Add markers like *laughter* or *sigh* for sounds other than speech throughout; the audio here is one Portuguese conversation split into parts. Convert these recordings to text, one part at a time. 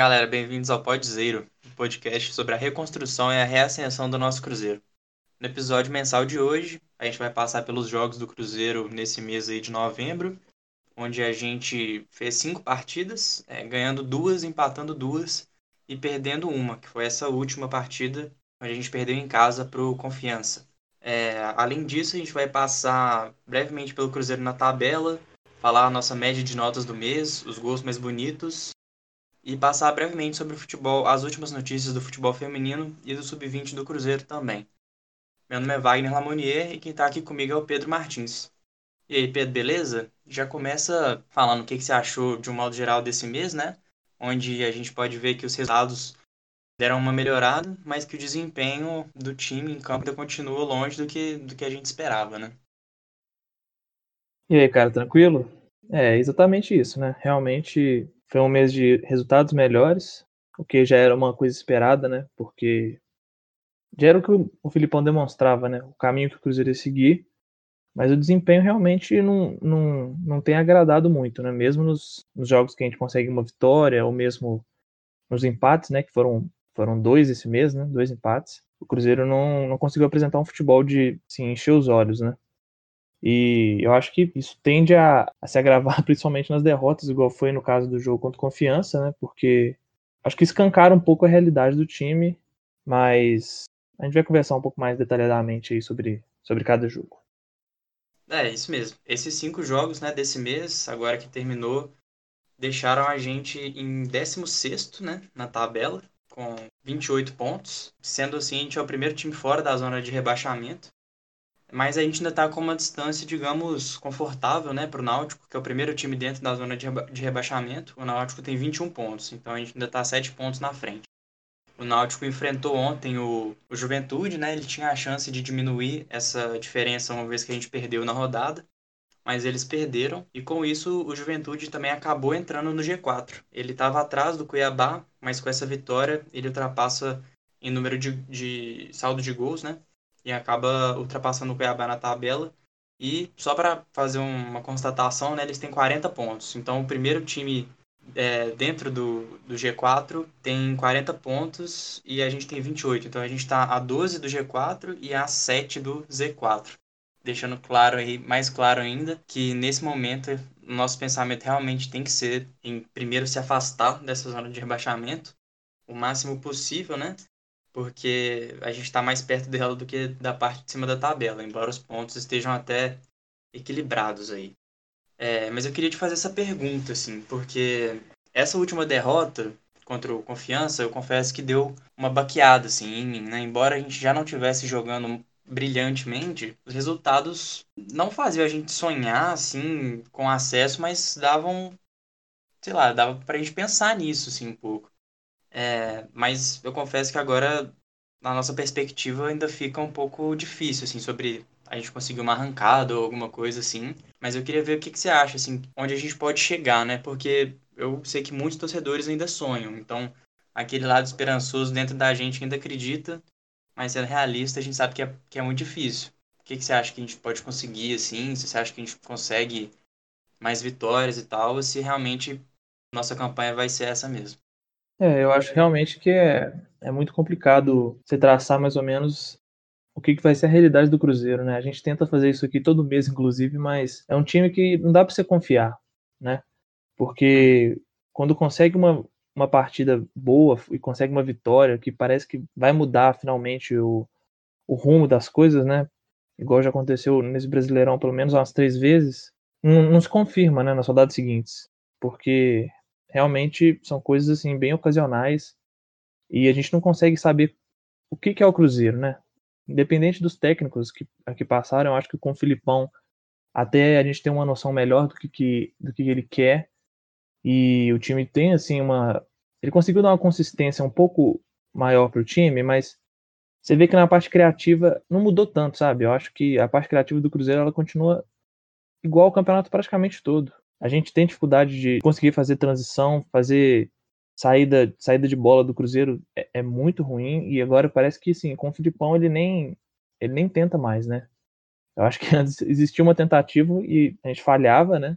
Galera, bem-vindos ao Podzeiro, um podcast sobre a reconstrução e a reascensão do nosso Cruzeiro. No episódio mensal de hoje, a gente vai passar pelos jogos do Cruzeiro nesse mês aí de novembro, onde a gente fez cinco partidas, é, ganhando duas, empatando duas e perdendo uma, que foi essa última partida, onde a gente perdeu em casa para o Confiança. É, além disso, a gente vai passar brevemente pelo Cruzeiro na tabela, falar a nossa média de notas do mês, os gols mais bonitos e passar brevemente sobre o futebol, as últimas notícias do futebol feminino e do sub-20 do Cruzeiro também. Meu nome é Wagner Lamonier e quem está aqui comigo é o Pedro Martins. E aí, Pedro, beleza? Já começa falando o que, que você achou de um modo geral desse mês, né? Onde a gente pode ver que os resultados deram uma melhorada, mas que o desempenho do time em campo ainda continua longe do que, do que a gente esperava, né? E aí, cara, tranquilo? É exatamente isso, né? Realmente foi um mês de resultados melhores, o que já era uma coisa esperada, né? Porque já era o que o Filipão demonstrava, né? O caminho que o Cruzeiro ia seguir. Mas o desempenho realmente não, não, não tem agradado muito, né? Mesmo nos, nos jogos que a gente consegue uma vitória, ou mesmo nos empates, né? Que foram, foram dois esse mês, né? Dois empates. O Cruzeiro não, não conseguiu apresentar um futebol de assim, encher os olhos, né? E eu acho que isso tende a, a, se agravar *laughs* principalmente nas derrotas, igual foi no caso do jogo contra Confiança, né? Porque acho que escancara um pouco a realidade do time, mas a gente vai conversar um pouco mais detalhadamente aí sobre, sobre cada jogo. É, isso mesmo. Esses cinco jogos né, desse mês, agora que terminou, deixaram a gente em 16 né, na tabela, com 28 pontos. Sendo assim, a gente é o primeiro time fora da zona de rebaixamento mas a gente ainda está com uma distância, digamos, confortável né, para o Náutico, que é o primeiro time dentro da zona de, reba de rebaixamento. O Náutico tem 21 pontos, então a gente ainda está 7 pontos na frente. O Náutico enfrentou ontem o, o Juventude, né? Ele tinha a chance de diminuir essa diferença uma vez que a gente perdeu na rodada, mas eles perderam e com isso o Juventude também acabou entrando no G4. Ele estava atrás do Cuiabá, mas com essa vitória ele ultrapassa em número de, de saldo de gols, né? E acaba ultrapassando o Cuiabá na tabela. E só para fazer uma constatação, né, eles têm 40 pontos. Então o primeiro time é, dentro do, do G4 tem 40 pontos e a gente tem 28. Então a gente está a 12 do G4 e a 7 do Z4. Deixando claro aí, mais claro ainda, que nesse momento nosso pensamento realmente tem que ser em primeiro se afastar dessa zona de rebaixamento o máximo possível, né? Porque a gente está mais perto dela do que da parte de cima da tabela, embora os pontos estejam até equilibrados aí. É, mas eu queria te fazer essa pergunta, assim, porque essa última derrota contra o Confiança, eu confesso que deu uma baqueada, assim, em mim, né? Embora a gente já não tivesse jogando brilhantemente, os resultados não faziam a gente sonhar, assim, com acesso, mas davam, sei lá, dava pra gente pensar nisso, assim, um pouco. É, mas eu confesso que agora, na nossa perspectiva, ainda fica um pouco difícil, assim, sobre a gente conseguir uma arrancada ou alguma coisa assim. Mas eu queria ver o que, que você acha, assim, onde a gente pode chegar, né? Porque eu sei que muitos torcedores ainda sonham. Então, aquele lado esperançoso dentro da gente ainda acredita, mas sendo realista, a gente sabe que é, que é muito difícil. O que, que você acha que a gente pode conseguir, assim? Se você acha que a gente consegue mais vitórias e tal, ou se realmente nossa campanha vai ser essa mesmo? É, eu acho realmente que é, é muito complicado você traçar mais ou menos o que, que vai ser a realidade do Cruzeiro, né? A gente tenta fazer isso aqui todo mês, inclusive, mas é um time que não dá para você confiar, né? Porque quando consegue uma, uma partida boa e consegue uma vitória que parece que vai mudar finalmente o, o rumo das coisas, né? Igual já aconteceu nesse Brasileirão pelo menos umas três vezes, não, não se confirma, né, nas rodadas seguintes. Porque realmente são coisas assim bem ocasionais e a gente não consegue saber o que, que é o Cruzeiro, né? Independente dos técnicos que aqui passaram, eu acho que com o Filipão até a gente tem uma noção melhor do que, que, do que ele quer e o time tem assim uma ele conseguiu dar uma consistência um pouco maior para o time, mas você vê que na parte criativa não mudou tanto, sabe? Eu acho que a parte criativa do Cruzeiro ela continua igual o campeonato praticamente todo. A gente tem dificuldade de conseguir fazer transição, fazer saída, saída de bola do Cruzeiro é, é muito ruim e agora parece que sim, com o Filipão ele nem ele nem tenta mais, né? Eu acho que *laughs* antes existia uma tentativa e a gente falhava, né?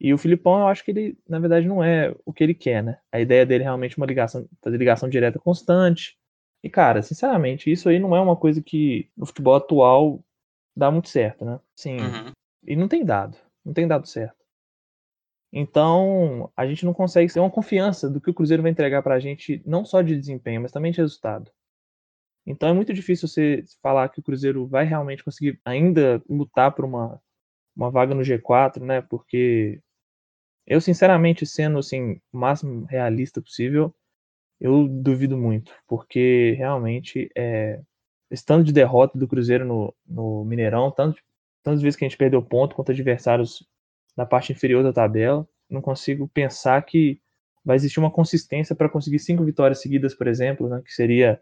E o Filipão, eu acho que ele, na verdade, não é o que ele quer, né? A ideia dele é realmente uma ligação, fazer ligação direta constante. E, cara, sinceramente, isso aí não é uma coisa que no futebol atual dá muito certo, né? Sim. Uhum. E não tem dado. Não tem dado certo. Então, a gente não consegue ter uma confiança do que o Cruzeiro vai entregar pra gente, não só de desempenho, mas também de resultado. Então é muito difícil você falar que o Cruzeiro vai realmente conseguir ainda lutar por uma, uma vaga no G4, né? Porque eu, sinceramente, sendo assim, o máximo realista possível, eu duvido muito, porque realmente é, esse tanto de derrota do Cruzeiro no, no Mineirão, tanto, tantas vezes que a gente perdeu ponto contra adversários na parte inferior da tabela, não consigo pensar que vai existir uma consistência para conseguir cinco vitórias seguidas, por exemplo, né, que seria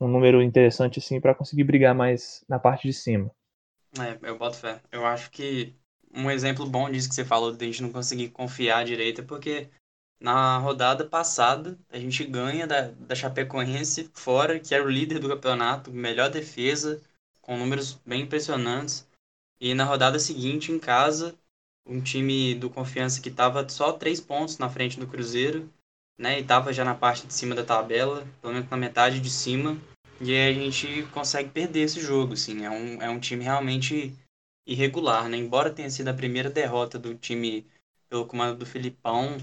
um número interessante assim para conseguir brigar mais na parte de cima. É, eu boto fé. Eu acho que um exemplo bom disso que você falou de a gente não conseguir confiar direito é porque na rodada passada a gente ganha da, da Chapecoense fora, que era o líder do campeonato, melhor defesa, com números bem impressionantes. E na rodada seguinte, em casa, um time do Confiança que estava só três pontos na frente do Cruzeiro né? E tava já na parte de cima da tabela, pelo menos na metade de cima. E aí a gente consegue perder esse jogo, assim. É um, é um time realmente irregular, né? Embora tenha sido a primeira derrota do time pelo comando do Filipão,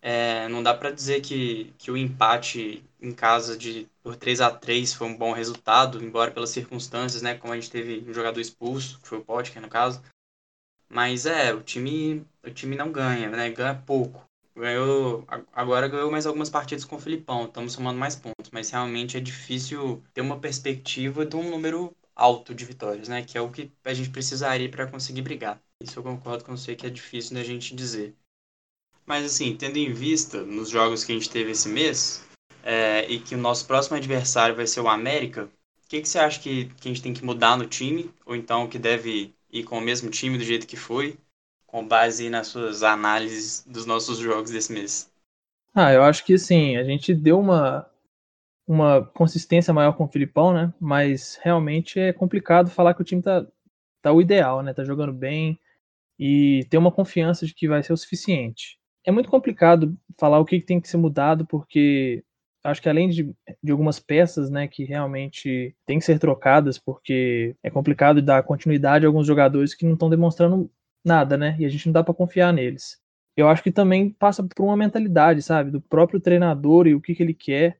é, não dá para dizer que, que o empate em casa de por 3 a 3 foi um bom resultado, embora pelas circunstâncias, né? Como a gente teve um jogador expulso, que foi o Potker no caso. Mas é, o time, o time não ganha, né? Ganha pouco ganhou. Agora ganhou mais algumas partidas com o Filipão, estamos somando mais pontos, mas realmente é difícil ter uma perspectiva de um número alto de vitórias, né? Que é o que a gente precisaria para conseguir brigar. Isso eu concordo com você que é difícil da gente dizer. Mas assim, tendo em vista nos jogos que a gente teve esse mês, é, e que o nosso próximo adversário vai ser o América, o que, que você acha que, que a gente tem que mudar no time? Ou então que deve ir com o mesmo time do jeito que foi? com base nas suas análises dos nossos jogos desse mês? Ah, eu acho que sim, a gente deu uma, uma consistência maior com o Filipão, né? Mas realmente é complicado falar que o time tá, tá o ideal, né? Tá jogando bem e ter uma confiança de que vai ser o suficiente. É muito complicado falar o que tem que ser mudado, porque acho que além de, de algumas peças, né, que realmente tem que ser trocadas, porque é complicado dar continuidade a alguns jogadores que não estão demonstrando nada, né? E a gente não dá para confiar neles. Eu acho que também passa por uma mentalidade, sabe, do próprio treinador e o que, que ele quer.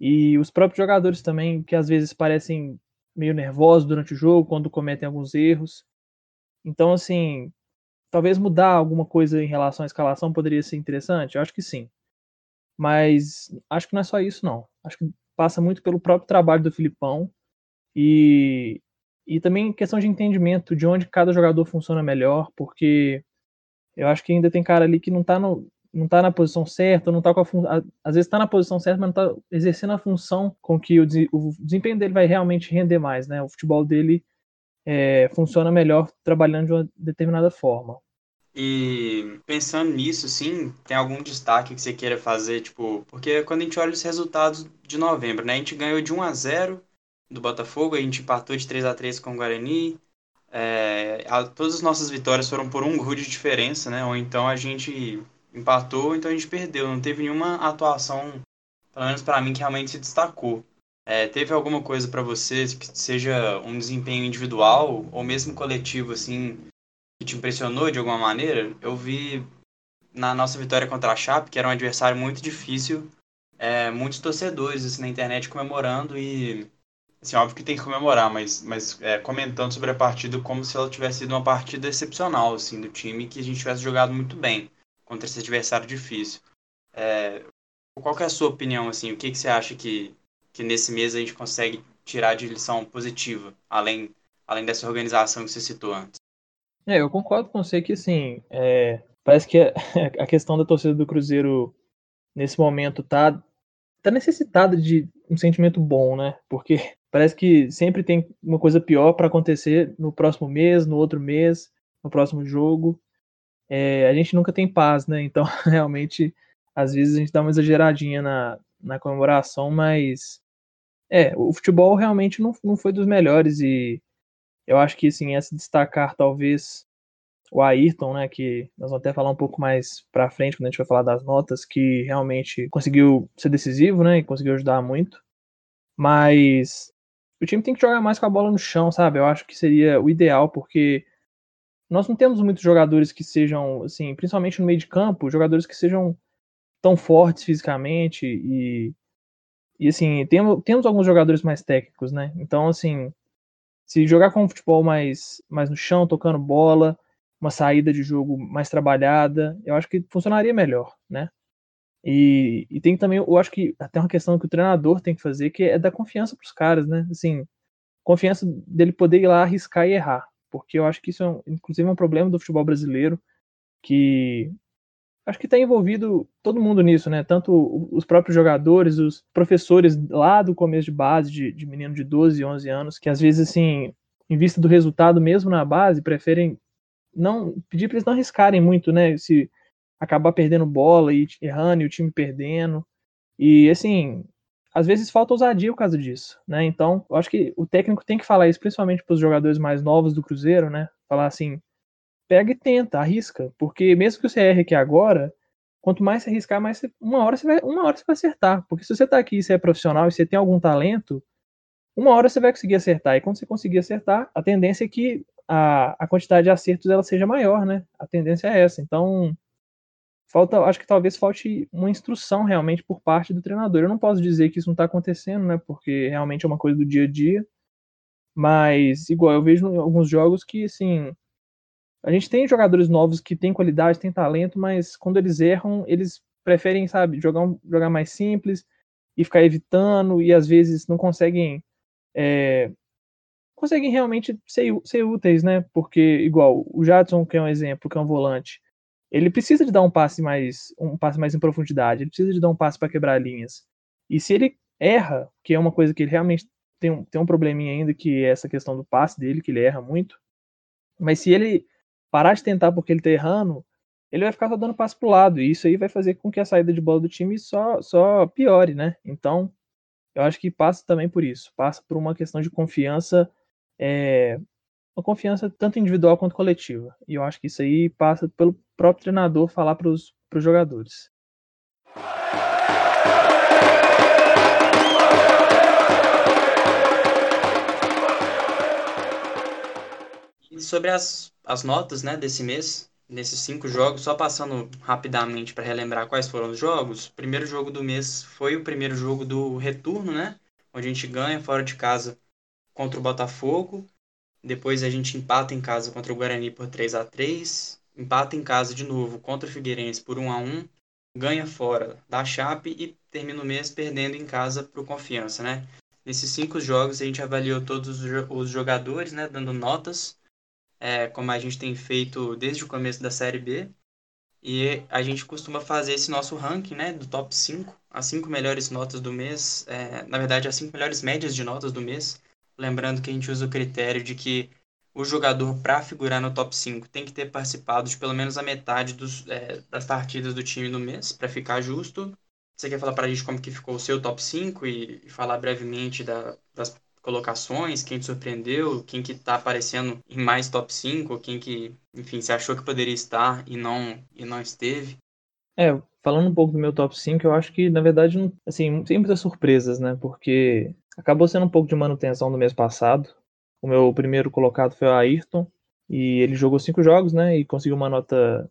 E os próprios jogadores também, que às vezes parecem meio nervosos durante o jogo, quando cometem alguns erros. Então, assim, talvez mudar alguma coisa em relação à escalação poderia ser interessante? Eu acho que sim. Mas acho que não é só isso, não. Acho que passa muito pelo próprio trabalho do Filipão e e também questão de entendimento de onde cada jogador funciona melhor, porque eu acho que ainda tem cara ali que não tá, no, não tá na posição certa, não tá com a fun... às vezes tá na posição certa, mas não tá exercendo a função com que o, o desempenho dele vai realmente render mais, né? O futebol dele é, funciona melhor trabalhando de uma determinada forma. E pensando nisso, sim, tem algum destaque que você queira fazer, tipo, porque quando a gente olha os resultados de novembro, né? A gente ganhou de 1 a 0 do Botafogo, a gente empatou de 3 a 3 com o Guarani. É, a, todas as nossas vitórias foram por um gol de diferença, né? Ou então a gente empatou, ou então a gente perdeu. Não teve nenhuma atuação, pelo menos para mim, que realmente se destacou. É, teve alguma coisa para você que seja um desempenho individual ou mesmo coletivo, assim, que te impressionou de alguma maneira? Eu vi na nossa vitória contra a Chape, que era um adversário muito difícil, é, muitos torcedores assim, na internet comemorando e Assim, óbvio que tem que comemorar, mas, mas é, comentando sobre a partida como se ela tivesse sido uma partida excepcional, assim, do time, que a gente tivesse jogado muito bem contra esse adversário difícil. É, qual é a sua opinião, assim, o que, que você acha que, que nesse mês a gente consegue tirar de lição positiva, além, além dessa organização que você citou antes? É, eu concordo com você que, assim, é, parece que *laughs* a questão da torcida do Cruzeiro nesse momento tá, tá necessitada de um sentimento bom, né? Porque *laughs* Parece que sempre tem uma coisa pior para acontecer no próximo mês, no outro mês, no próximo jogo. É, a gente nunca tem paz, né? Então, *laughs* realmente, às vezes a gente dá uma exageradinha na, na comemoração, mas é, o futebol realmente não, não foi dos melhores e eu acho que assim, é se destacar talvez o Ayrton, né, que nós vamos até falar um pouco mais para frente quando a gente vai falar das notas, que realmente conseguiu ser decisivo, né, e conseguiu ajudar muito. Mas o time tem que jogar mais com a bola no chão, sabe? Eu acho que seria o ideal, porque nós não temos muitos jogadores que sejam, assim, principalmente no meio de campo, jogadores que sejam tão fortes fisicamente e, e assim, temos, temos alguns jogadores mais técnicos, né? Então, assim, se jogar com um futebol mais, mais no chão, tocando bola, uma saída de jogo mais trabalhada, eu acho que funcionaria melhor, né? E, e tem também, eu acho que até uma questão que o treinador tem que fazer, que é dar confiança para os caras, né? Assim, confiança dele poder ir lá arriscar e errar, porque eu acho que isso é, inclusive, é um problema do futebol brasileiro, que acho que está envolvido todo mundo nisso, né? Tanto os próprios jogadores, os professores lá do começo de base, de, de menino de 12, 11 anos, que às vezes, assim, em vista do resultado mesmo na base, preferem não pedir para eles não arriscarem muito, né? Se acabar perdendo bola e errando e o time perdendo. E assim, às vezes falta ousadia por causa disso, né? Então, eu acho que o técnico tem que falar isso, principalmente para os jogadores mais novos do Cruzeiro, né? Falar assim, pega e tenta, arrisca, porque mesmo que você erre aqui agora, quanto mais você arriscar, mais você, uma hora você vai, uma hora você vai acertar, porque se você está aqui, e você é profissional e você tem algum talento, uma hora você vai conseguir acertar. E quando você conseguir acertar, a tendência é que a, a quantidade de acertos ela seja maior, né? A tendência é essa. Então, falta, acho que talvez falte uma instrução realmente por parte do treinador. Eu não posso dizer que isso não está acontecendo, né? Porque realmente é uma coisa do dia a dia. Mas, igual, eu vejo alguns jogos que, assim, a gente tem jogadores novos que têm qualidade, têm talento, mas quando eles erram, eles preferem, sabe, jogar, jogar mais simples e ficar evitando, e às vezes não conseguem. É, conseguem realmente ser, ser úteis, né? Porque, igual, o Jadson, que é um exemplo, que é um volante, ele precisa de dar um passe mais um passe mais em profundidade, ele precisa de dar um passe para quebrar linhas. E se ele erra, que é uma coisa que ele realmente tem um, tem um probleminha ainda, que é essa questão do passe dele, que ele erra muito, mas se ele parar de tentar porque ele tá errando, ele vai ficar só dando passo pro lado, e isso aí vai fazer com que a saída de bola do time só, só piore, né? Então, eu acho que passa também por isso, passa por uma questão de confiança, é, uma confiança tanto individual quanto coletiva. E eu acho que isso aí passa pelo próprio treinador falar para os jogadores. E sobre as as notas né, desse mês, nesses cinco jogos, só passando rapidamente para relembrar quais foram os jogos. O primeiro jogo do mês foi o primeiro jogo do retorno, né? Onde a gente ganha fora de casa contra o Botafogo. Depois a gente empata em casa contra o Guarani por 3 a 3 Empata em casa de novo contra o Figueirense por 1 a 1 Ganha fora da Chape e termina o mês perdendo em casa para o Confiança, né? Nesses cinco jogos a gente avaliou todos os jogadores, né? Dando notas é, como a gente tem feito desde o começo da Série B. E a gente costuma fazer esse nosso ranking, né, do top 5, as 5 melhores notas do mês, é, na verdade, as 5 melhores médias de notas do mês. Lembrando que a gente usa o critério de que o jogador, para figurar no top 5, tem que ter participado de pelo menos a metade dos, é, das partidas do time no mês, para ficar justo. Você quer falar para a gente como que ficou o seu top 5 e, e falar brevemente da, das colocações, quem te surpreendeu, quem que tá aparecendo em mais top 5, quem que, enfim, você achou que poderia estar e não e não esteve? É, falando um pouco do meu top 5, eu acho que, na verdade, não, assim, tem muitas surpresas, né? Porque acabou sendo um pouco de manutenção do mês passado. O meu primeiro colocado foi o Ayrton, e ele jogou cinco jogos, né? E conseguiu uma nota,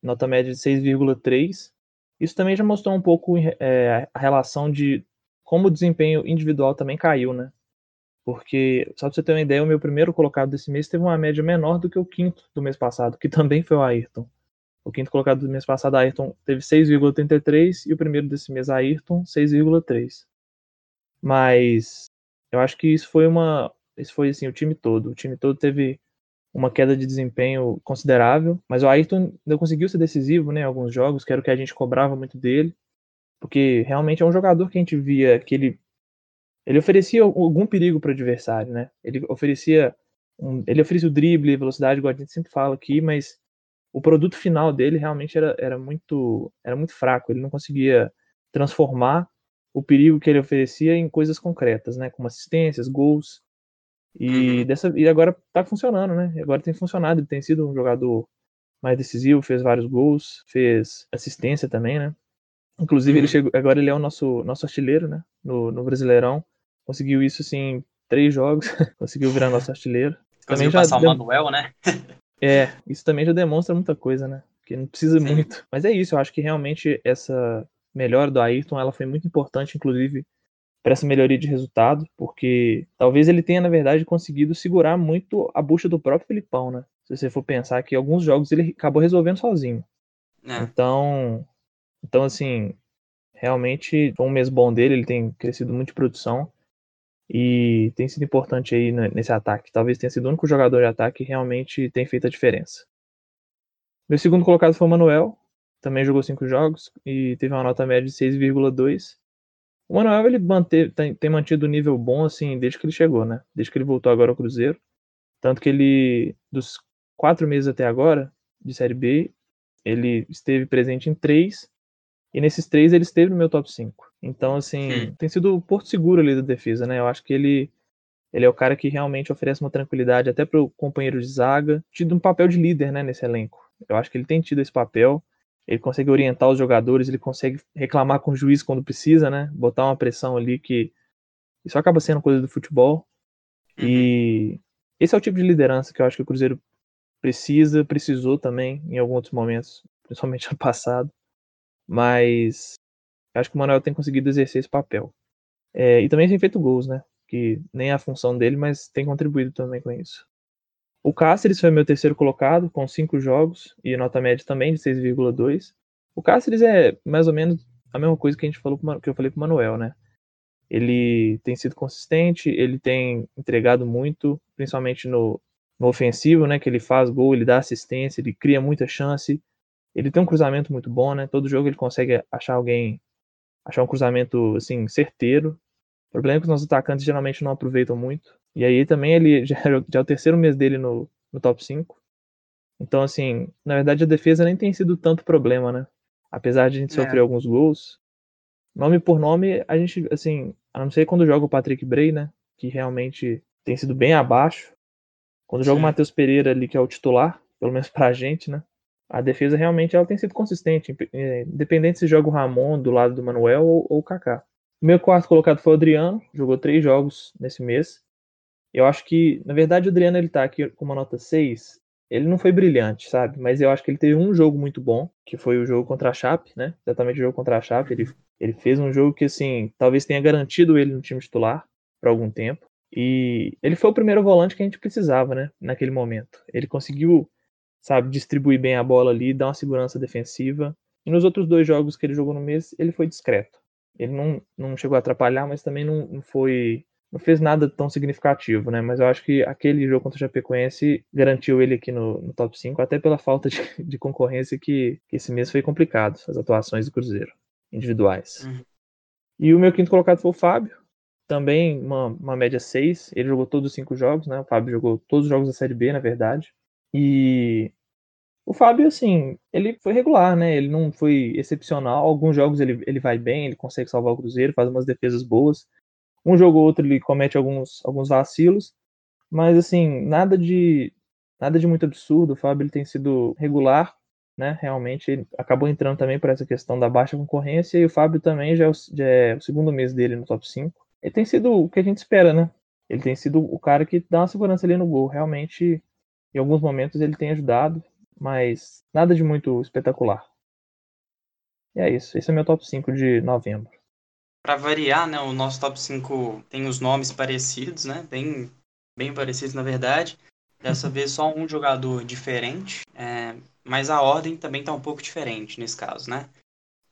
nota média de 6,3. Isso também já mostrou um pouco é, a relação de como o desempenho individual também caiu, né? Porque, só pra você ter uma ideia, o meu primeiro colocado desse mês teve uma média menor do que o quinto do mês passado, que também foi o Ayrton. O quinto colocado do mês passado, Ayrton, teve 6,83 e o primeiro desse mês, Ayrton, 6,3. Mas eu acho que isso foi uma. Isso foi assim, o time todo. O time todo teve uma queda de desempenho considerável, mas o Ayrton ainda conseguiu ser decisivo né, em alguns jogos, que era o que a gente cobrava muito dele, porque realmente é um jogador que a gente via que ele ele oferecia algum perigo para o adversário, né? Ele oferecia um, ele oferecia o drible, velocidade, igual a gente sempre fala aqui, mas o produto final dele realmente era, era muito era muito fraco. Ele não conseguia transformar o perigo que ele oferecia em coisas concretas, né? Como assistências, gols. E, uhum. dessa, e agora tá funcionando, né? Agora tem funcionado, ele tem sido um jogador mais decisivo, fez vários gols, fez assistência também, né? Inclusive, uhum. ele chegou, agora ele é o nosso, nosso artilheiro, né? No, no Brasileirão. Conseguiu isso, assim, três jogos. *laughs* Conseguiu virar nosso artilheiro. Conseguiu também passar já o Manuel, né? *laughs* é, isso também já demonstra muita coisa, né? Que não precisa Sim. muito. Mas é isso, eu acho que realmente essa melhora do Ayrton, ela foi muito importante, inclusive, para essa melhoria de resultado, porque talvez ele tenha, na verdade, conseguido segurar muito a bucha do próprio Filipão, né? Se você for pensar que alguns jogos ele acabou resolvendo sozinho. É. Então, então, assim, realmente foi um mês bom dele, ele tem crescido muito de produção e tem sido importante aí nesse ataque. Talvez tenha sido o único jogador de ataque que realmente tem feito a diferença. Meu segundo colocado foi o Manuel, também jogou cinco jogos e teve uma nota média de 6,2. O Manuel ele tem, tem mantido um nível bom assim desde que ele chegou, né? Desde que ele voltou agora ao Cruzeiro. Tanto que ele, dos quatro meses até agora, de Série B, ele esteve presente em três, e nesses três ele esteve no meu top 5. Então, assim, hum. tem sido o porto seguro ali da defesa, né? Eu acho que ele, ele é o cara que realmente oferece uma tranquilidade até para o companheiro de zaga, tido um papel de líder, né, nesse elenco. Eu acho que ele tem tido esse papel ele consegue orientar os jogadores, ele consegue reclamar com o juiz quando precisa, né? Botar uma pressão ali que isso acaba sendo coisa do futebol. Uhum. E esse é o tipo de liderança que eu acho que o Cruzeiro precisa, precisou também em alguns outros momentos, *laughs* principalmente no passado. Mas acho que o Manuel tem conseguido exercer esse papel. É, e também tem feito gols, né? Que nem é a função dele, mas tem contribuído também com isso. O Cáceres foi meu terceiro colocado, com cinco jogos e nota média também de 6,2. O Cáceres é mais ou menos a mesma coisa que a gente falou que eu falei pro Manuel, né? Ele tem sido consistente, ele tem entregado muito, principalmente no, no ofensivo, né? Que ele faz gol, ele dá assistência, ele cria muita chance. Ele tem um cruzamento muito bom, né? Todo jogo ele consegue achar alguém, achar um cruzamento assim certeiro. O problema é que os nossos atacantes geralmente não aproveitam muito. E aí também ele *laughs* já, já é o terceiro mês dele no, no top 5. Então, assim, na verdade a defesa nem tem sido tanto problema, né? Apesar de a gente é. sofrer alguns gols. Nome por nome, a gente, assim, a não ser quando joga o Patrick Bray, né? Que realmente tem sido bem abaixo. Quando joga o Matheus Pereira ali, que é o titular, pelo menos pra *laughs* gente, né? A defesa realmente ela tem sido consistente, é, independente se joga o Ramon do lado do Manuel ou, ou o Kaká. O meu quarto colocado foi o Adriano, jogou três jogos nesse mês. Eu acho que, na verdade, o Adriano ele tá aqui com uma nota 6. Ele não foi brilhante, sabe? Mas eu acho que ele teve um jogo muito bom, que foi o jogo contra a Chape, né? Exatamente o jogo contra a Chape. Ele, ele fez um jogo que, assim, talvez tenha garantido ele no time titular por algum tempo. E ele foi o primeiro volante que a gente precisava, né? Naquele momento. Ele conseguiu, sabe, distribuir bem a bola ali, dar uma segurança defensiva. E nos outros dois jogos que ele jogou no mês, ele foi discreto. Ele não, não chegou a atrapalhar, mas também não, não foi não fez nada tão significativo, né? Mas eu acho que aquele jogo contra o Chapecoense garantiu ele aqui no, no top 5, até pela falta de, *laughs* de concorrência que, que, esse mês foi complicado, as atuações do Cruzeiro, individuais. Uhum. E o meu quinto colocado foi o Fábio, também uma, uma média 6, ele jogou todos os cinco jogos, né? O Fábio jogou todos os jogos da Série B, na verdade. E o Fábio, assim, ele foi regular, né? Ele não foi excepcional. Alguns jogos ele, ele vai bem, ele consegue salvar o Cruzeiro, faz umas defesas boas. Um jogo ou outro ele comete alguns, alguns vacilos, mas assim, nada de nada de muito absurdo. O Fábio ele tem sido regular, né? Realmente ele acabou entrando também por essa questão da baixa concorrência e o Fábio também já é o, já é o segundo mês dele no top 5. Ele tem sido o que a gente espera, né? Ele tem sido o cara que dá uma segurança ali no gol. Realmente, em alguns momentos ele tem ajudado, mas nada de muito espetacular. E é isso. Esse é meu top 5 de novembro. Para variar, né, o nosso top 5 tem os nomes parecidos, né? Bem, bem parecidos, na verdade. Dessa uhum. vez só um jogador diferente, é, mas a ordem também está um pouco diferente nesse caso, né?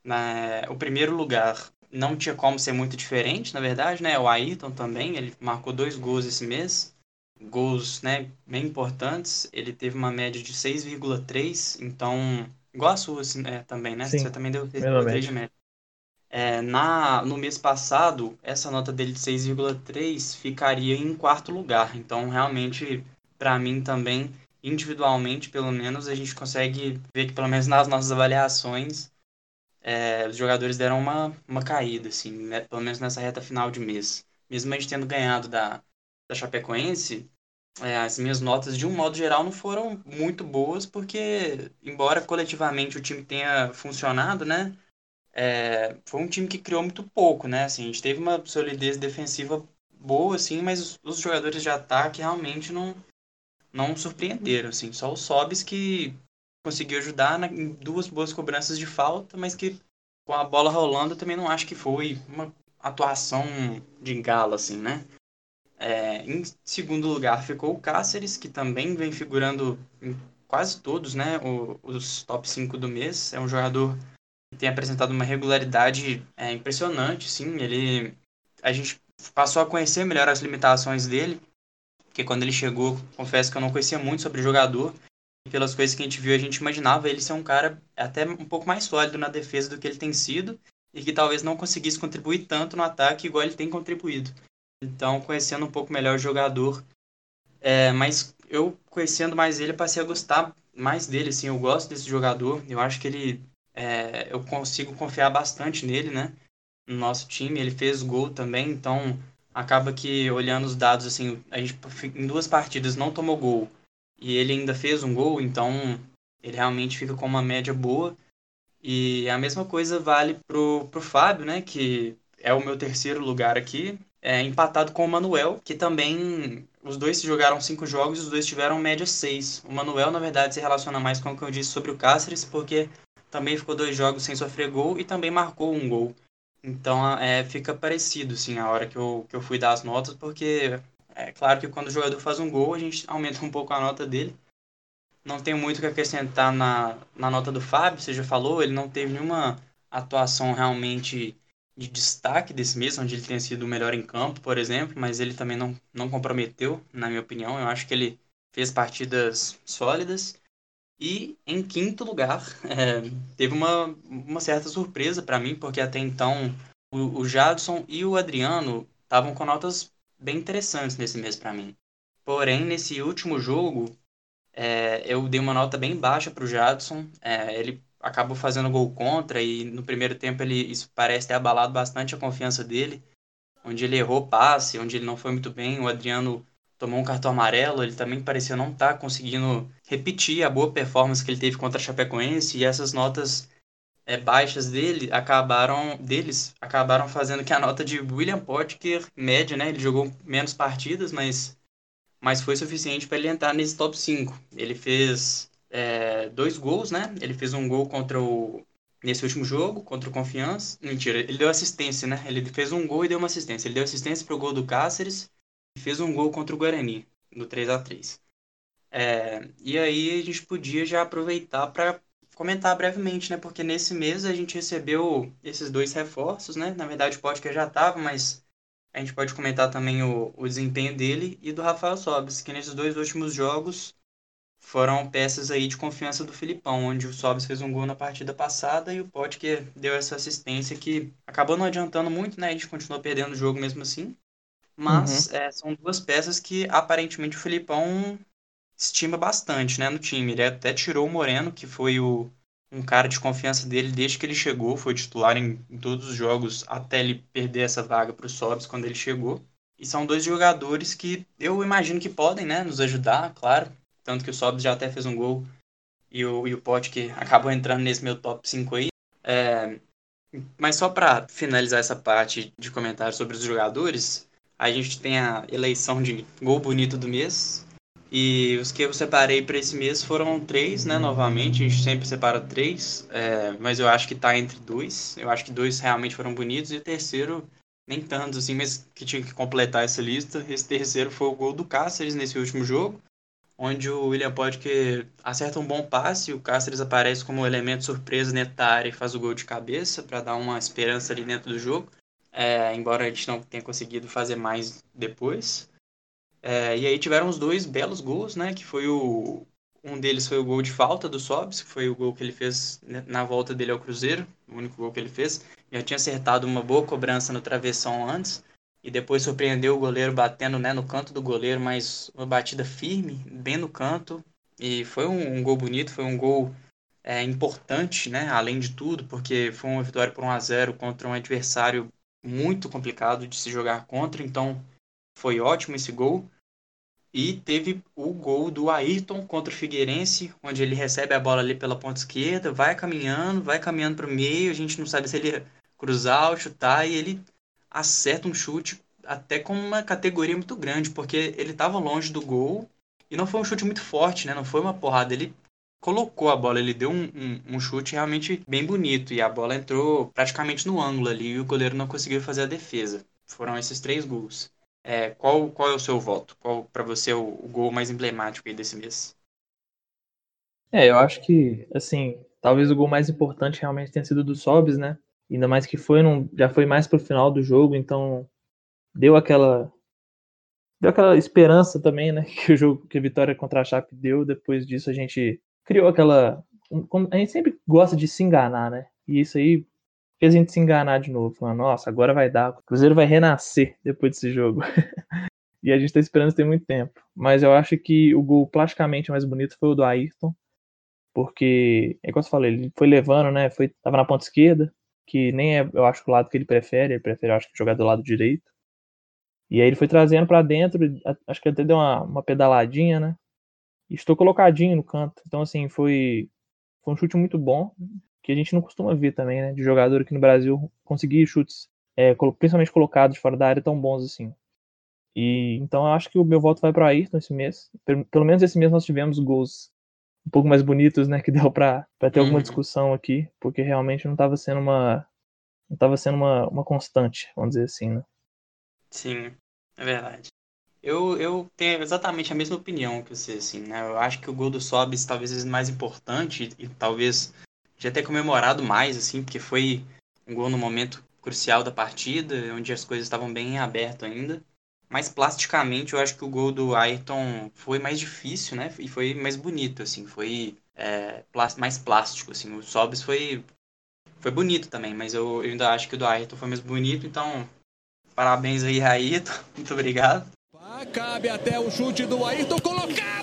Na, o primeiro lugar não tinha como ser muito diferente, na verdade, né? O Ayrton também, ele marcou dois gols esse mês. Gols, né, bem importantes. Ele teve uma média de 6,3, então, igual a sua assim, é, também, né? Sim, Você também deu 6,3 de média. É, na, no mês passado, essa nota dele de 6,3 ficaria em quarto lugar. Então, realmente, para mim também, individualmente, pelo menos, a gente consegue ver que, pelo menos nas nossas avaliações, é, os jogadores deram uma, uma caída, assim, né? pelo menos nessa reta final de mês. Mesmo a gente tendo ganhado da, da Chapecoense, é, as minhas notas, de um modo geral, não foram muito boas, porque, embora coletivamente o time tenha funcionado, né? É, foi um time que criou muito pouco, né? Assim, a gente teve uma solidez defensiva boa, assim, mas os, os jogadores de ataque realmente não, não surpreenderam, assim. Só o Sobis que conseguiu ajudar na, em duas boas cobranças de falta, mas que com a bola rolando também não acho que foi uma atuação de gala, assim, né? É, em segundo lugar ficou o Cáceres, que também vem figurando em quase todos, né? O, os top 5 do mês. É um jogador que tem apresentado uma regularidade é, impressionante, sim. Ele, a gente passou a conhecer melhor as limitações dele, porque quando ele chegou, confesso que eu não conhecia muito sobre o jogador. E pelas coisas que a gente viu, a gente imaginava ele ser um cara até um pouco mais sólido na defesa do que ele tem sido e que talvez não conseguisse contribuir tanto no ataque igual ele tem contribuído. Então, conhecendo um pouco melhor o jogador, é, mas eu conhecendo mais ele, passei a gostar mais dele, assim, eu gosto desse jogador, eu acho que ele, é, eu consigo confiar bastante nele, né, no nosso time, ele fez gol também, então acaba que olhando os dados, assim, a gente em duas partidas não tomou gol, e ele ainda fez um gol, então ele realmente fica com uma média boa, e a mesma coisa vale pro, pro Fábio, né, que é o meu terceiro lugar aqui, é, empatado com o Manuel, que também os dois jogaram cinco jogos e os dois tiveram média seis. O Manuel, na verdade, se relaciona mais com o que eu disse sobre o Cáceres, porque também ficou dois jogos sem sofrer gol e também marcou um gol. Então é, fica parecido, sim, a hora que eu, que eu fui dar as notas, porque é claro que quando o jogador faz um gol, a gente *laughs* aumenta um pouco a nota dele. Não tenho muito o que acrescentar na, na nota do Fábio, você já falou, ele não teve nenhuma atuação realmente de destaque desse mês, onde ele tenha sido o melhor em campo, por exemplo, mas ele também não, não comprometeu, na minha opinião. Eu acho que ele fez partidas sólidas. E em quinto lugar, *laughs* é, teve uma, uma certa surpresa para mim, porque até então o, o Jadson e o Adriano estavam com notas bem interessantes nesse mês para mim. Porém, nesse último jogo, é, eu dei uma nota bem baixa para o Jadson. É, ele acabou fazendo gol contra e no primeiro tempo ele isso parece ter abalado bastante a confiança dele, onde ele errou passe, onde ele não foi muito bem, o Adriano tomou um cartão amarelo, ele também parecia não estar tá conseguindo repetir a boa performance que ele teve contra a Chapecoense e essas notas é, baixas dele acabaram deles acabaram fazendo que a nota de William Potker média, né, ele jogou menos partidas, mas mas foi suficiente para ele entrar nesse top 5. Ele fez é, dois gols, né? Ele fez um gol contra o. Nesse último jogo, contra o Confiança. Mentira, ele deu assistência, né? Ele fez um gol e deu uma assistência. Ele deu assistência para o gol do Cáceres e fez um gol contra o Guarani, no 3 a 3 é, E aí a gente podia já aproveitar para comentar brevemente, né? Porque nesse mês a gente recebeu esses dois reforços, né? Na verdade o podcast já estava, mas a gente pode comentar também o, o desempenho dele e do Rafael Sobis, que nesses dois últimos jogos foram peças aí de confiança do Filipão, onde o Sobis fez um gol na partida passada e o Potker deu essa assistência que acabou não adiantando muito, né? A gente continuou perdendo o jogo mesmo assim. Mas uhum. é, são duas peças que aparentemente o Filipão estima bastante, né, no time. Ele até tirou o Moreno, que foi o, um cara de confiança dele desde que ele chegou, foi titular em, em todos os jogos até ele perder essa vaga para o Sobis quando ele chegou. E são dois jogadores que eu imagino que podem, né, nos ajudar, claro, tanto que o Sobs já até fez um gol e o, e o Pote que acabou entrando nesse meu top 5 aí. É, mas só para finalizar essa parte de comentários sobre os jogadores, a gente tem a eleição de gol bonito do mês. E os que eu separei para esse mês foram três, né? Novamente, a gente sempre separa três, é, mas eu acho que tá entre dois. Eu acho que dois realmente foram bonitos e o terceiro nem tanto, assim, mas que tinha que completar essa lista. Esse terceiro foi o gol do Cáceres nesse último jogo onde o William que acerta um bom passe, o Cáceres aparece como elemento surpresa área e faz o gol de cabeça para dar uma esperança ali dentro do jogo, é, embora a gente não tenha conseguido fazer mais depois. É, e aí tiveram os dois belos gols, né? Que foi o um deles foi o gol de falta do Sobs, que foi o gol que ele fez na volta dele ao Cruzeiro, o único gol que ele fez. Já tinha acertado uma boa cobrança no travessão antes e depois surpreendeu o goleiro batendo né, no canto do goleiro, mas uma batida firme, bem no canto. E foi um, um gol bonito, foi um gol é, importante, né, além de tudo, porque foi uma vitória por 1 a 0 contra um adversário muito complicado de se jogar contra. Então foi ótimo esse gol. E teve o gol do Ayrton contra o Figueirense, onde ele recebe a bola ali pela ponta esquerda, vai caminhando, vai caminhando para o meio, a gente não sabe se ele cruzar ou chutar, e ele acerta um chute até com uma categoria muito grande, porque ele estava longe do gol e não foi um chute muito forte, né? Não foi uma porrada, ele colocou a bola, ele deu um, um, um, chute realmente bem bonito e a bola entrou praticamente no ângulo ali e o goleiro não conseguiu fazer a defesa. Foram esses três gols. É, qual, qual é o seu voto? Qual para você é o, o, gol mais emblemático aí desse mês? É, eu acho que, assim, talvez o gol mais importante realmente tenha sido do Sobs, né? Ainda mais que foi num, já foi mais pro final do jogo, então deu aquela deu aquela esperança também, né, *laughs* que o jogo que a vitória contra a Chape deu. Depois disso a gente criou aquela a gente sempre gosta de se enganar, né? E isso aí fez a gente se enganar de novo. Falando, nossa, agora vai dar. O Cruzeiro vai renascer depois desse jogo. *laughs* e a gente tá esperando tem muito tempo. Mas eu acho que o gol plasticamente mais bonito foi o do Ayrton. Porque, é como eu falei, ele foi levando, né? Foi, tava na ponta esquerda, que nem é, eu acho, o lado que ele prefere. Ele prefere, acho, jogar do lado direito. E aí ele foi trazendo para dentro, acho que até deu uma, uma pedaladinha, né? E estou colocadinho no canto. Então, assim, foi, foi um chute muito bom que a gente não costuma ver também, né? De jogador aqui no Brasil conseguir chutes, é, principalmente colocados fora da área, tão bons assim. E então eu acho que o meu voto vai para Ayrton esse mês. Pelo menos esse mês nós tivemos gols um pouco mais bonitos, né? *laughs* Que deu para ter alguma uhum. discussão aqui, porque realmente não estava sendo uma não estava sendo uma, uma constante, vamos dizer assim, né? Sim, é verdade. Eu, eu tenho exatamente a mesma opinião que você, assim, né? Eu acho que o gol do Sobis talvez seja mais importante e, e talvez já ter comemorado mais, assim, porque foi um gol no momento crucial da partida, onde as coisas estavam bem abertas ainda. Mas plasticamente eu acho que o gol do Ayrton foi mais difícil, né? E foi mais bonito, assim, foi é, mais plástico, assim. O Sobis foi, foi bonito também, mas eu, eu ainda acho que o do Ayrton foi mais bonito, então parabéns aí, Ayrton. *laughs* Muito obrigado. Cabe até o chute do Ayrton colocado!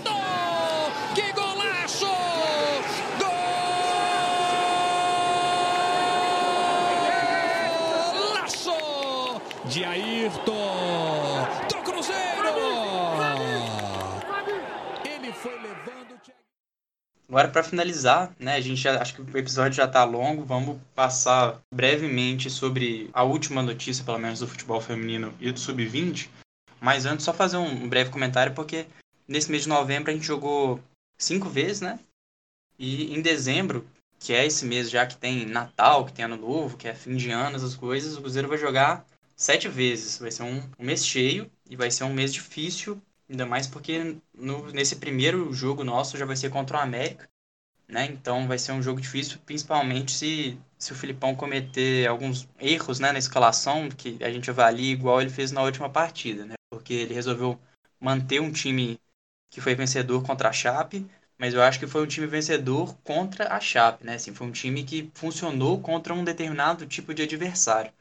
de Ayrton do Cruzeiro. Ele foi levando. Agora para finalizar, né, a gente já, acho que o episódio já está longo, vamos passar brevemente sobre a última notícia, pelo menos do futebol feminino e do sub-20. Mas antes só fazer um breve comentário porque nesse mês de novembro a gente jogou cinco vezes, né? E em dezembro, que é esse mês já que tem Natal, que tem Ano Novo, que é fim de ano, essas coisas, o Cruzeiro vai jogar sete vezes. Vai ser um, um mês cheio e vai ser um mês difícil, ainda mais porque no, nesse primeiro jogo nosso já vai ser contra o América, né? Então vai ser um jogo difícil, principalmente se, se o Filipão cometer alguns erros né, na escalação, que a gente avalia igual ele fez na última partida, né? Porque ele resolveu manter um time que foi vencedor contra a Chape, mas eu acho que foi um time vencedor contra a Chape, né? Assim, foi um time que funcionou contra um determinado tipo de adversário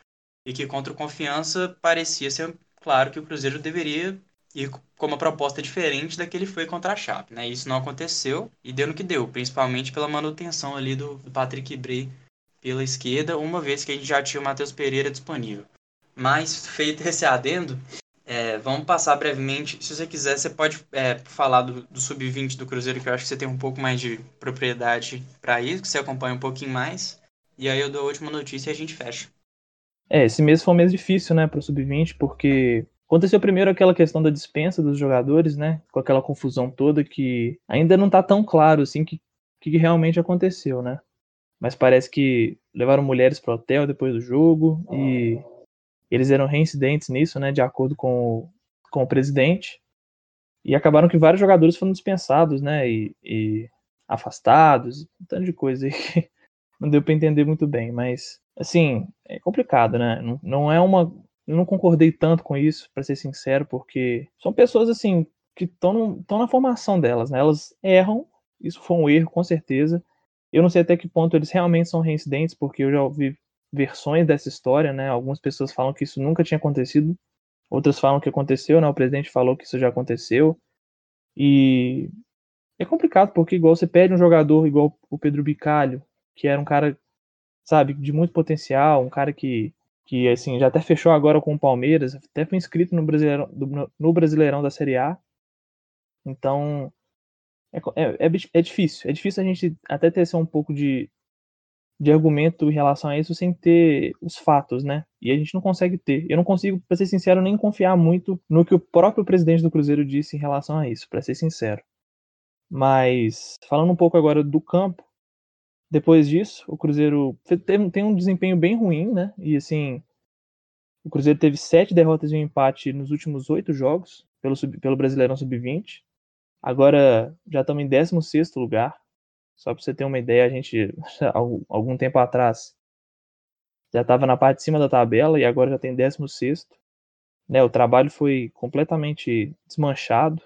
e que contra o Confiança parecia ser claro que o Cruzeiro deveria ir com uma proposta diferente da que ele foi contra a Chape, né? Isso não aconteceu e deu no que deu, principalmente pela manutenção ali do Patrick Bray pela esquerda, uma vez que a gente já tinha o Matheus Pereira disponível. Mas, feito esse adendo, é, vamos passar brevemente. Se você quiser, você pode é, falar do, do Sub-20 do Cruzeiro, que eu acho que você tem um pouco mais de propriedade para isso, que você acompanha um pouquinho mais. E aí eu dou a última notícia e a gente fecha. É, esse mês foi um mês difícil, né, para o sub-20, porque aconteceu primeiro aquela questão da dispensa dos jogadores, né, com aquela confusão toda que ainda não está tão claro assim que que realmente aconteceu, né? Mas parece que levaram mulheres para o hotel depois do jogo e eles eram reincidentes nisso, né, de acordo com o, com o presidente. E acabaram que vários jogadores foram dispensados, né, e, e afastados, um tanto de coisa aí que *laughs* não deu para entender muito bem, mas assim, é complicado, né? Não, não é uma. Não concordei tanto com isso, para ser sincero, porque são pessoas assim que estão na formação delas, né? Elas erram, isso foi um erro, com certeza. Eu não sei até que ponto eles realmente são reincidentes, porque eu já ouvi versões dessa história, né? Algumas pessoas falam que isso nunca tinha acontecido, outras falam que aconteceu, né? O presidente falou que isso já aconteceu. E é complicado, porque igual você pede um jogador igual o Pedro Bicalho, que era um cara sabe, de muito potencial, um cara que que assim já até fechou agora com o Palmeiras, até foi inscrito no Brasileirão, no Brasileirão da Série A. Então é, é, é, é difícil, é difícil a gente até ter um pouco de, de argumento em relação a isso sem ter os fatos, né? E a gente não consegue ter. Eu não consigo, para ser sincero, nem confiar muito no que o próprio presidente do Cruzeiro disse em relação a isso, para ser sincero. Mas falando um pouco agora do campo, depois disso, o Cruzeiro tem um desempenho bem ruim, né? E assim, o Cruzeiro teve sete derrotas e um empate nos últimos oito jogos pelo, pelo Brasileirão Sub-20. Agora já estamos em 16 lugar. Só para você ter uma ideia, a gente, *laughs* algum tempo atrás, já estava na parte de cima da tabela e agora já tem 16. Né, o trabalho foi completamente desmanchado.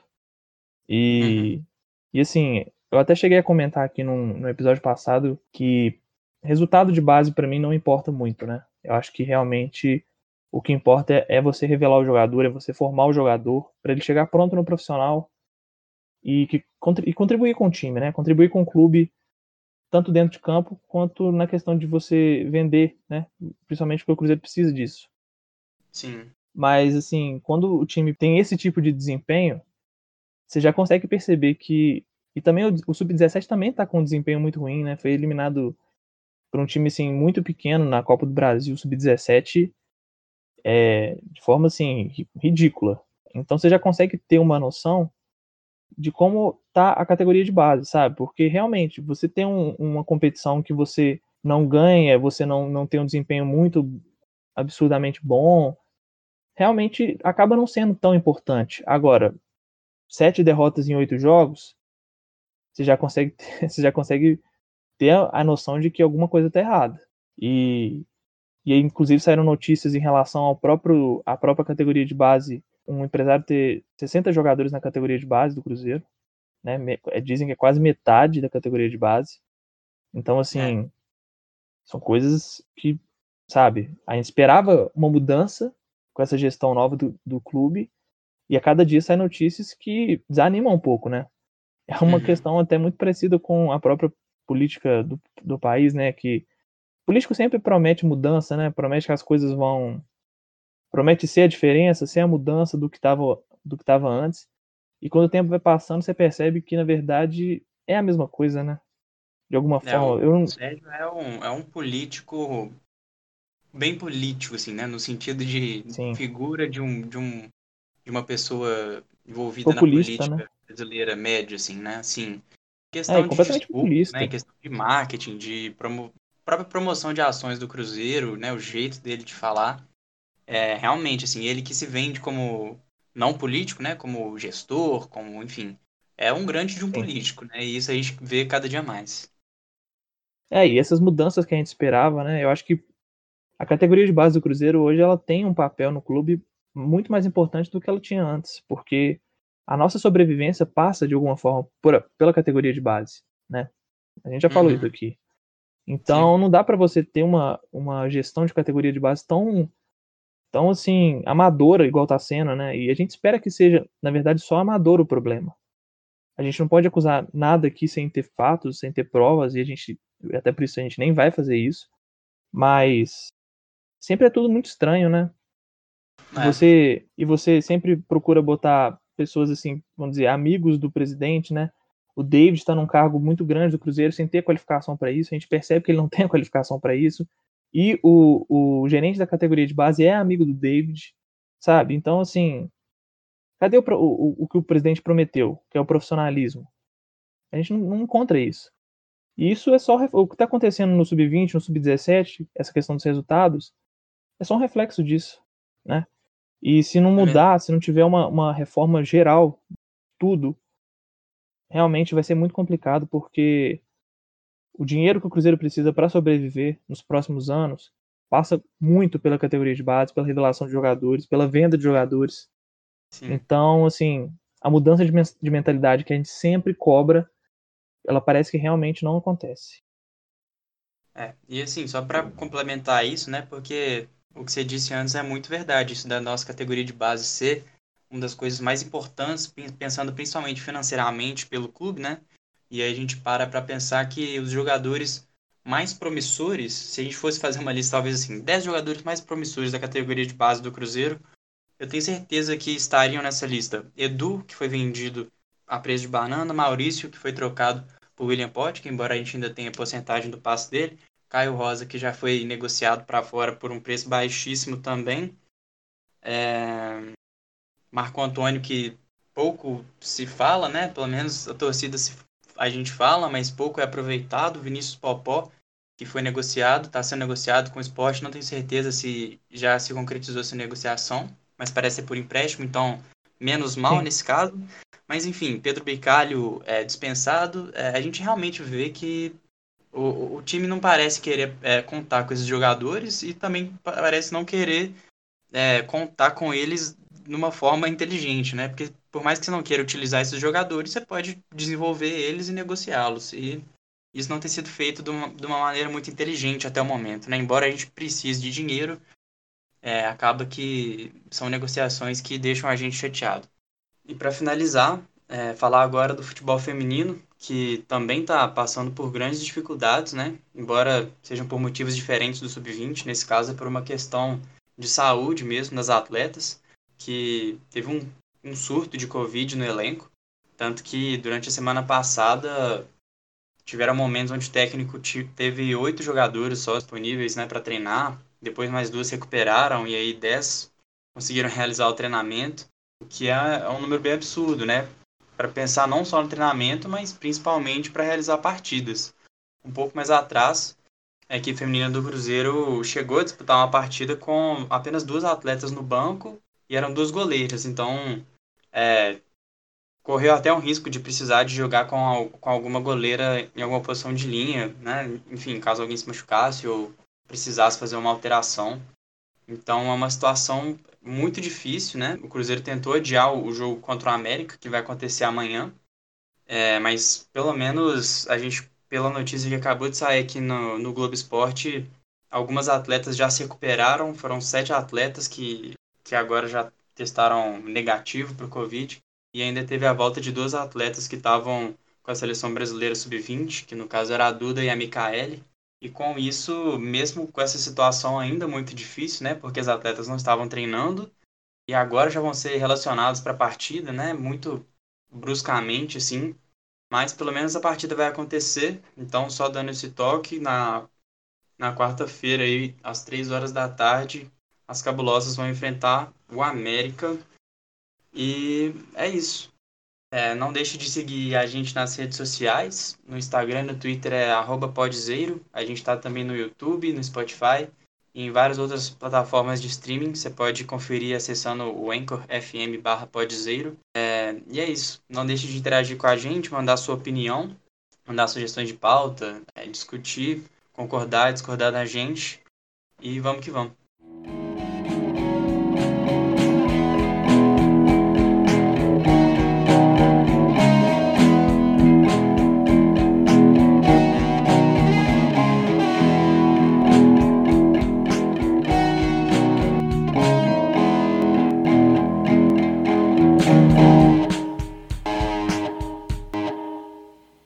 E, uhum. e assim, eu até cheguei a comentar aqui no, no episódio passado que resultado de base para mim não importa muito, né? Eu acho que realmente o que importa é, é você revelar o jogador, é você formar o jogador para ele chegar pronto no profissional e, que, e contribuir com o time, né? Contribuir com o clube tanto dentro de campo quanto na questão de você vender, né? Principalmente porque o Cruzeiro precisa disso. Sim. Mas assim, quando o time tem esse tipo de desempenho, você já consegue perceber que e também o, o Sub-17 também está com um desempenho muito ruim, né? Foi eliminado por um time assim muito pequeno na Copa do Brasil, Sub-17, é, de forma assim ridícula. Então você já consegue ter uma noção de como tá a categoria de base, sabe? Porque realmente você tem um, uma competição que você não ganha, você não, não tem um desempenho muito absurdamente bom, realmente acaba não sendo tão importante. Agora, sete derrotas em oito jogos, você já consegue, *laughs* você já consegue ter a noção de que alguma coisa está errada. E, e aí, inclusive, saíram notícias em relação ao próprio, à própria categoria de base, um empresário ter 60 jogadores na categoria de base do Cruzeiro. Né? É, dizem que é quase metade da categoria de base. Então, assim, é. são coisas que, sabe, a gente esperava uma mudança com essa gestão nova do, do clube, e a cada dia saem notícias que desanimam um pouco, né? É uma uhum. questão até muito parecida com a própria política do, do país, né? Que o político sempre promete mudança, né? Promete que as coisas vão. Promete ser a diferença, ser a mudança do que estava do que estava antes. E quando o tempo vai passando, você percebe que, na verdade, é a mesma coisa, né? De alguma é, forma. O eu não... Sérgio é um, é um político bem político, assim, né? No sentido de Sim. figura de, um, de, um, de uma pessoa envolvida Populista, na política. Né? Brasileira média, assim, né? Assim, questão é, de discurso, né? questão de marketing, de promo... própria promoção de ações do Cruzeiro, né? O jeito dele de falar. É, realmente, assim, ele que se vende como não político, né? Como gestor, como, enfim, é um grande de um Sim. político, né? E isso a gente vê cada dia mais. É, e essas mudanças que a gente esperava, né? Eu acho que a categoria de base do Cruzeiro hoje ela tem um papel no clube muito mais importante do que ela tinha antes, porque a nossa sobrevivência passa de alguma forma por, pela categoria de base, né? A gente já uhum. falou isso aqui. Então Sim. não dá para você ter uma, uma gestão de categoria de base tão tão assim amadora igual tá sendo, né? E a gente espera que seja, na verdade, só amador o problema. A gente não pode acusar nada aqui sem ter fatos, sem ter provas e a gente até por isso a gente nem vai fazer isso. Mas sempre é tudo muito estranho, né? É. Você e você sempre procura botar pessoas assim, vamos dizer, amigos do presidente, né? O David está num cargo muito grande do Cruzeiro sem ter qualificação para isso. A gente percebe que ele não *laughs* tem qualificação para isso. E o, o gerente da categoria de base é amigo do David, sabe? Então, assim, cadê o, o, o que o presidente prometeu, que é o profissionalismo? A gente não, não encontra isso. E isso é só o que está acontecendo no sub-20, no sub-17, essa questão dos resultados, é só um reflexo disso, né? E se não mudar, se não tiver uma, uma reforma geral, tudo, realmente vai ser muito complicado, porque o dinheiro que o Cruzeiro precisa para sobreviver nos próximos anos passa muito pela categoria de base, pela revelação de jogadores, pela venda de jogadores. Sim. Então, assim, a mudança de, de mentalidade que a gente sempre cobra, ela parece que realmente não acontece. É, e assim, só para complementar isso, né, porque o que você disse antes é muito verdade. Isso da nossa categoria de base ser uma das coisas mais importantes, pensando principalmente financeiramente pelo clube, né? E aí a gente para para pensar que os jogadores mais promissores, se a gente fosse fazer uma lista, talvez assim, 10 jogadores mais promissores da categoria de base do Cruzeiro, eu tenho certeza que estariam nessa lista. Edu, que foi vendido a preço de banana, Maurício, que foi trocado por William Pott, que embora a gente ainda tenha porcentagem do passe dele, Caio Rosa, que já foi negociado para fora por um preço baixíssimo também, é... Marco Antônio, que pouco se fala, né? Pelo menos a torcida se a gente fala, mas pouco é aproveitado. Vinícius Popó, que foi negociado, está sendo negociado com o esporte, não tenho certeza se já se concretizou essa negociação, mas parece ser por empréstimo, então menos mal Sim. nesse caso. Mas enfim, Pedro Bicalho é dispensado. É, a gente realmente vê que o, o time não parece querer é, contar com esses jogadores e também parece não querer é, contar com eles numa forma inteligente, né? Porque por mais que você não queira utilizar esses jogadores, você pode desenvolver eles e negociá-los. E isso não tem sido feito de uma, de uma, maneira muito inteligente até o momento, né? Embora a gente precise de dinheiro, é, acaba que são negociações que deixam a gente chateado. E para finalizar, é, falar agora do futebol feminino, que também está passando por grandes dificuldades, né? Embora sejam por motivos diferentes do sub-20, nesse caso é por uma questão de saúde mesmo das atletas, que teve um um surto de Covid no elenco. Tanto que durante a semana passada tiveram momentos onde o técnico teve oito jogadores só disponíveis né, para treinar. Depois mais duas recuperaram e aí dez conseguiram *laughs* realizar o treinamento. O que é, é um número bem absurdo, né? Para pensar não só no treinamento, mas principalmente para realizar partidas. Um pouco mais atrás, a equipe feminina do Cruzeiro chegou a disputar uma partida com apenas duas atletas no banco e eram duas goleiras. Então, é, correu até um risco de precisar de jogar com, com alguma goleira em alguma posição de linha, né? Enfim, caso alguém se machucasse ou precisasse fazer uma alteração. Então é uma situação muito difícil, né? O Cruzeiro tentou adiar o jogo contra o América, que vai acontecer amanhã. É, mas pelo menos a gente, pela notícia que acabou de sair aqui no, no Globo Esporte, algumas atletas já se recuperaram. Foram sete atletas que que agora já testaram negativo para o Covid. E ainda teve a volta de duas atletas que estavam com a seleção brasileira sub-20, que no caso era a Duda e a Micaele. E com isso, mesmo com essa situação ainda muito difícil, né, porque as atletas não estavam treinando e agora já vão ser relacionados para a partida, né, muito bruscamente assim, mas pelo menos a partida vai acontecer. Então, só dando esse toque na na quarta-feira aí às três horas da tarde, as cabulosas vão enfrentar o América. E é isso. É, não deixe de seguir a gente nas redes sociais. No Instagram, no Twitter é podzeiro. A gente está também no YouTube, no Spotify e em várias outras plataformas de streaming. Você pode conferir acessando o Anchor FM barra podzeiro. É, e é isso. Não deixe de interagir com a gente, mandar sua opinião, mandar sugestões de pauta, é, discutir, concordar, discordar da gente. E vamos que vamos.